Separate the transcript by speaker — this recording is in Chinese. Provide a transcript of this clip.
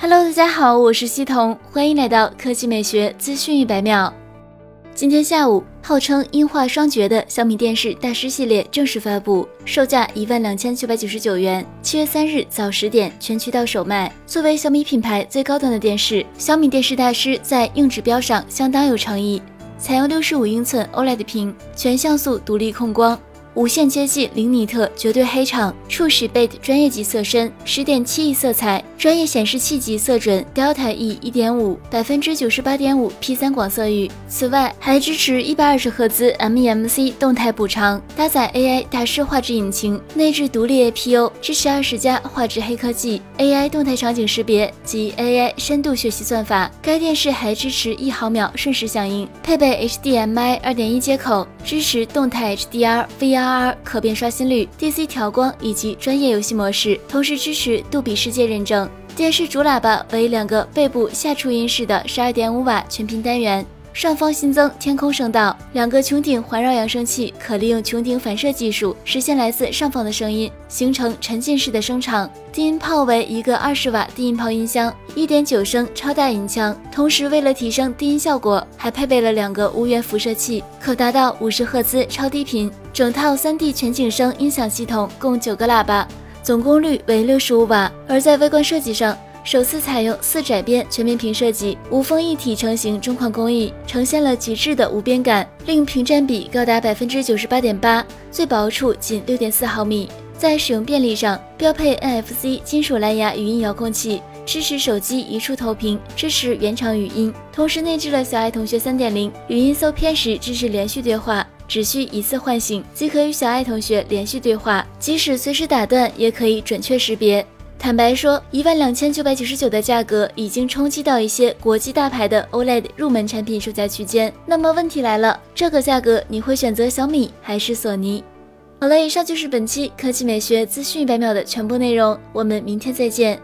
Speaker 1: Hello，大家好，我是西彤，欢迎来到科技美学资讯一百秒。今天下午，号称音画双绝的小米电视大师系列正式发布，售价一万两千九百九十九元。七月三日早十点全渠道首卖。作为小米品牌最高端的电视，小米电视大师在硬指标上相当有诚意，采用六十五英寸 OLED 屏，全像素独立控光。无限接近零尼特绝对黑场，初始 bit 专业级色深，十点七亿色彩，专业显示器级色准 Delta E 一点五，百分之九十八点五 P 三广色域。此外，还支持一百二十赫兹 MEMC 动态补偿，搭载 AI 大师画质引擎，内置独立 APU，支持二十加画质黑科技，AI 动态场景识别及 AI 深度学习算法。该电视还支持一毫秒瞬时响应，配备 HDMI 二点一接口，支持动态 HDR、VR。R 可变刷新率、DC 调光以及专业游戏模式，同时支持杜比世界认证。电视主喇叭为两个背部下触音式的十二点五瓦全频单元，上方新增天空声道，两个穹顶环绕扬声器可利用穹顶反射技术实现来自上方的声音，形成沉浸式的声场。低音炮为一个二十瓦低音炮音箱，一点九升超大音腔。同时，为了提升低音效果，还配备了两个无源辐射器，可达到五十赫兹超低频。整套三 D 全景声音响系统共九个喇叭，总功率为六十五瓦。而在外观设计上，首次采用四窄边全面屏设计，无缝一体成型中框工艺，呈现了极致的无边感，令屏占比高达百分之九十八点八，最薄处仅六点四毫米。在使用便利上，标配 NFC 金属蓝牙语音遥控器，支持手机一触投屏，支持原厂语音，同时内置了小爱同学三点零语音搜片时支持连续对话，只需一次唤醒即可与小爱同学连续对话，即使随时打断也可以准确识别。坦白说一万两千九百九十九的价格已经冲击到一些国际大牌的 oled 入门产品售价区间。那么问题来了这个价格你会选择小米还是索尼？好了以上就是本期科技美学资讯一百秒的全部内容我们明天再见。